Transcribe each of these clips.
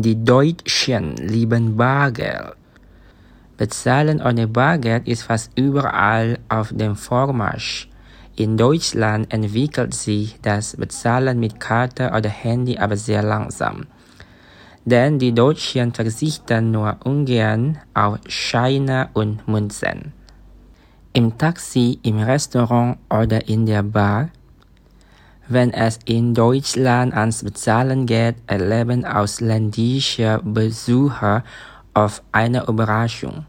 Die Deutschen lieben Bargeld. Bezahlen ohne Bargeld ist fast überall auf dem Vormarsch. In Deutschland entwickelt sich das Bezahlen mit Karte oder Handy aber sehr langsam. Denn die Deutschen verzichten nur ungern auf Scheine und Münzen. Im Taxi, im Restaurant oder in der Bar wenn es in Deutschland ans Bezahlen geht, erleben ausländische Besucher oft eine Überraschung.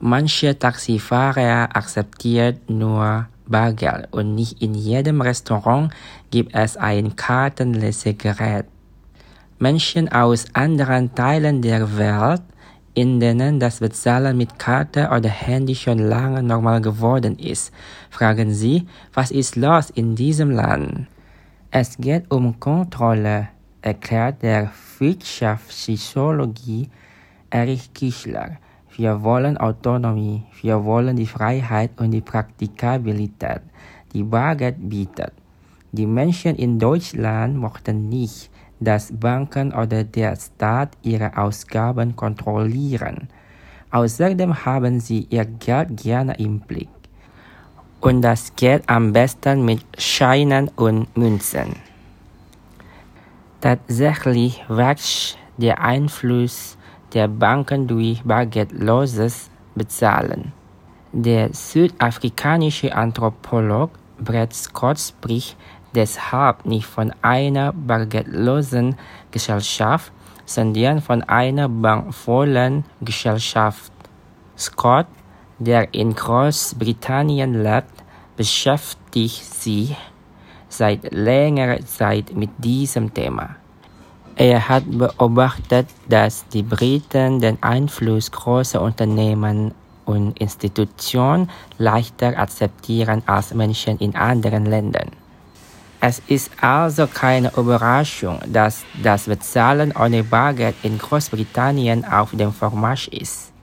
Manche Taxifahrer akzeptieren nur Bargeld und nicht in jedem Restaurant gibt es ein Kartenlesegerät. Menschen aus anderen Teilen der Welt, in denen das Bezahlen mit Karte oder Handy schon lange normal geworden ist, fragen sie, was ist los in diesem Land? Es geht um Kontrolle, erklärt der Wirtschaftspsychologie Erich Kischler. Wir wollen Autonomie, wir wollen die Freiheit und die Praktikabilität, die Bargeld bietet. Die Menschen in Deutschland mochten nicht, dass Banken oder der Staat ihre Ausgaben kontrollieren. Außerdem haben sie ihr Geld gerne im Blick und das geht am besten mit Scheinen und Münzen. Tatsächlich wächst der Einfluss der Banken durch bargeldloses Bezahlen. Der südafrikanische Anthropolog Brett Scott spricht deshalb nicht von einer bargeldlosen Gesellschaft, sondern von einer bankvollen Gesellschaft. Scott der in Großbritannien lebt, beschäftigt sich seit längerer Zeit mit diesem Thema. Er hat beobachtet, dass die Briten den Einfluss großer Unternehmen und Institutionen leichter akzeptieren als Menschen in anderen Ländern. Es ist also keine Überraschung, dass das Bezahlen ohne Bargeld in Großbritannien auf dem Vormarsch ist.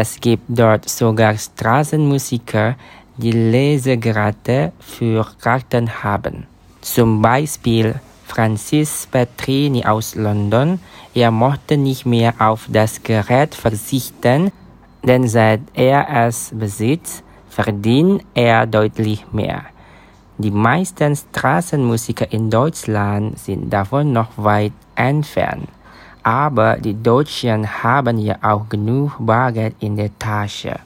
Es gibt dort sogar Straßenmusiker, die Lesegeräte für Karten haben. Zum Beispiel Francis Petrini aus London. Er mochte nicht mehr auf das Gerät verzichten, denn seit er es besitzt, verdient er deutlich mehr. Die meisten Straßenmusiker in Deutschland sind davon noch weit entfernt. Aber die Deutschen haben ja auch genug Bargeld in der Tasche.